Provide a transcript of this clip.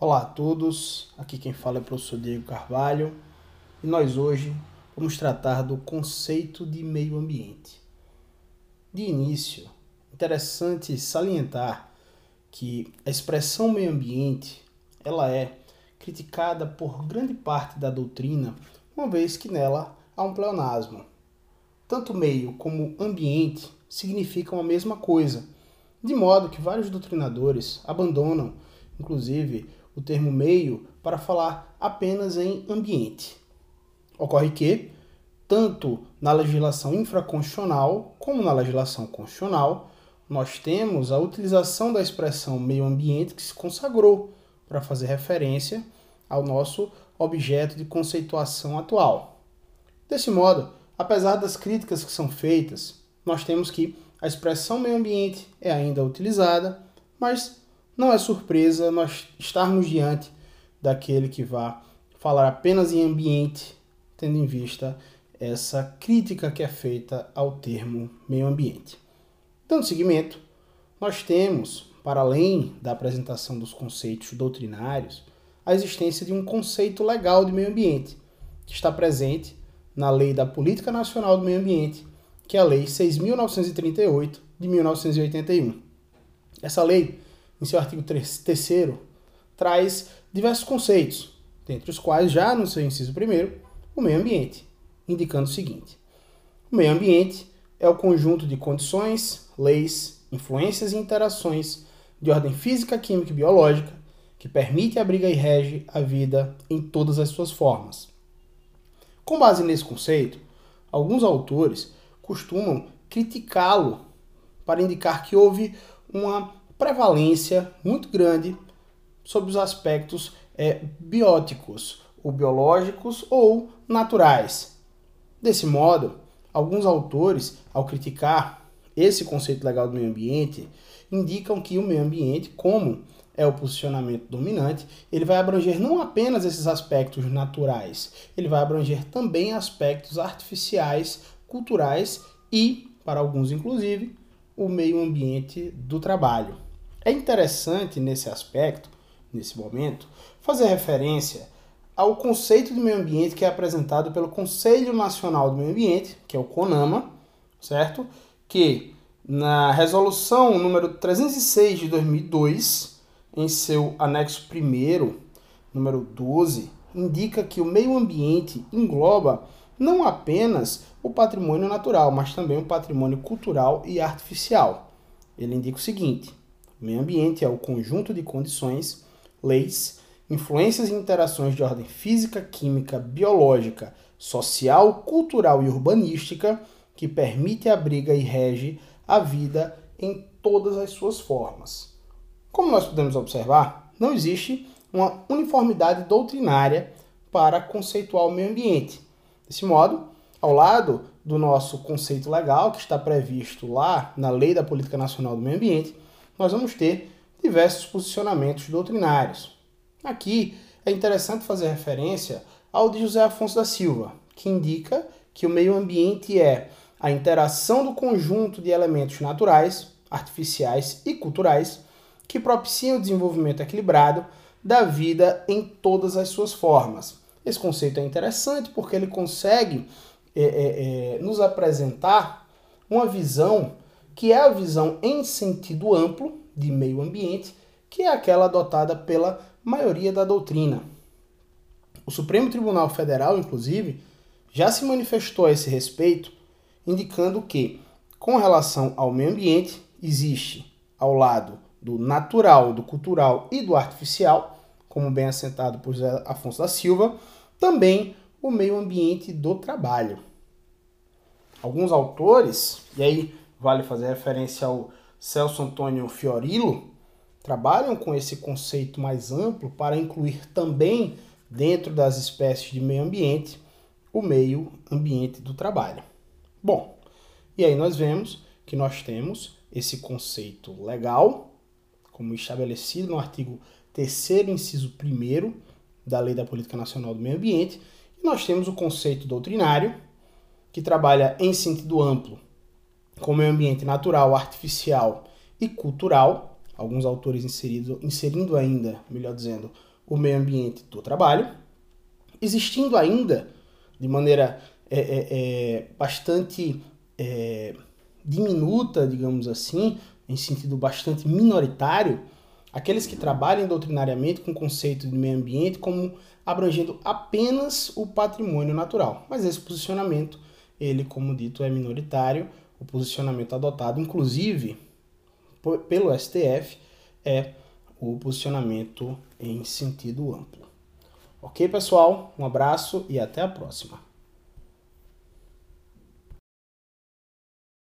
Olá a todos, aqui quem fala é o professor Diego Carvalho e nós hoje vamos tratar do conceito de meio ambiente. De início, interessante salientar que a expressão meio ambiente ela é criticada por grande parte da doutrina, uma vez que nela há um pleonasmo. Tanto meio como ambiente significam a mesma coisa, de modo que vários doutrinadores abandonam, inclusive, o termo meio para falar apenas em ambiente. Ocorre que, tanto na legislação infraconstitucional como na legislação constitucional, nós temos a utilização da expressão meio ambiente que se consagrou para fazer referência ao nosso objeto de conceituação atual. Desse modo, apesar das críticas que são feitas, nós temos que a expressão meio ambiente é ainda utilizada, mas não é surpresa nós estarmos diante daquele que vai falar apenas em ambiente, tendo em vista essa crítica que é feita ao termo meio ambiente. Dando seguimento, nós temos, para além da apresentação dos conceitos doutrinários, a existência de um conceito legal de meio ambiente, que está presente na Lei da Política Nacional do Meio Ambiente, que é a Lei 6.938 de 1981. Essa lei, em seu artigo 3, traz diversos conceitos, dentre os quais, já no seu inciso primeiro, o meio ambiente, indicando o seguinte: o meio ambiente é o conjunto de condições, leis, influências e interações de ordem física, química e biológica que permite, abriga e rege a vida em todas as suas formas. Com base nesse conceito, alguns autores costumam criticá-lo para indicar que houve uma prevalência muito grande sobre os aspectos é, bióticos, ou biológicos ou naturais. Desse modo, alguns autores, ao criticar esse conceito legal do meio ambiente, indicam que o meio ambiente, como é o posicionamento dominante, ele vai abranger não apenas esses aspectos naturais, ele vai abranger também aspectos artificiais, culturais e, para alguns inclusive, o meio ambiente do trabalho. É interessante nesse aspecto, nesse momento, fazer referência ao conceito de meio ambiente que é apresentado pelo Conselho Nacional do Meio Ambiente, que é o CONAMA, certo? Que na resolução número 306 de 2002, em seu anexo 1 número 12, indica que o meio ambiente engloba não apenas o patrimônio natural, mas também o patrimônio cultural e artificial. Ele indica o seguinte: o meio ambiente é o conjunto de condições, leis, influências e interações de ordem física, química, biológica, social, cultural e urbanística que permite, abriga e rege a vida em todas as suas formas. Como nós podemos observar, não existe uma uniformidade doutrinária para conceituar o meio ambiente. Desse modo, ao lado do nosso conceito legal, que está previsto lá na Lei da Política Nacional do Meio Ambiente, nós vamos ter diversos posicionamentos doutrinários. Aqui é interessante fazer referência ao de José Afonso da Silva, que indica que o meio ambiente é a interação do conjunto de elementos naturais, artificiais e culturais que propiciam o desenvolvimento equilibrado da vida em todas as suas formas. Esse conceito é interessante porque ele consegue é, é, é, nos apresentar uma visão que é a visão em sentido amplo de meio ambiente, que é aquela adotada pela maioria da doutrina. O Supremo Tribunal Federal, inclusive, já se manifestou a esse respeito, indicando que, com relação ao meio ambiente, existe, ao lado do natural, do cultural e do artificial, como bem assentado por José Afonso da Silva, também o meio ambiente do trabalho. Alguns autores, e aí vale fazer referência ao Celso Antônio Fiorillo, trabalham com esse conceito mais amplo para incluir também dentro das espécies de meio ambiente o meio ambiente do trabalho. Bom, e aí nós vemos que nós temos esse conceito legal, como estabelecido no artigo 3 inciso 1 da Lei da Política Nacional do Meio Ambiente, e nós temos o conceito doutrinário, que trabalha em sentido amplo com meio ambiente natural, artificial e cultural, alguns autores inserido, inserindo ainda, melhor dizendo, o meio ambiente do trabalho, existindo ainda de maneira é, é, é, bastante é, diminuta, digamos assim, em sentido bastante minoritário, aqueles que trabalham doutrinariamente com o conceito de meio ambiente como abrangendo apenas o patrimônio natural. Mas esse posicionamento, ele, como dito, é minoritário. O posicionamento adotado, inclusive, pelo STF, é o posicionamento em sentido amplo. Ok, pessoal? Um abraço e até a próxima.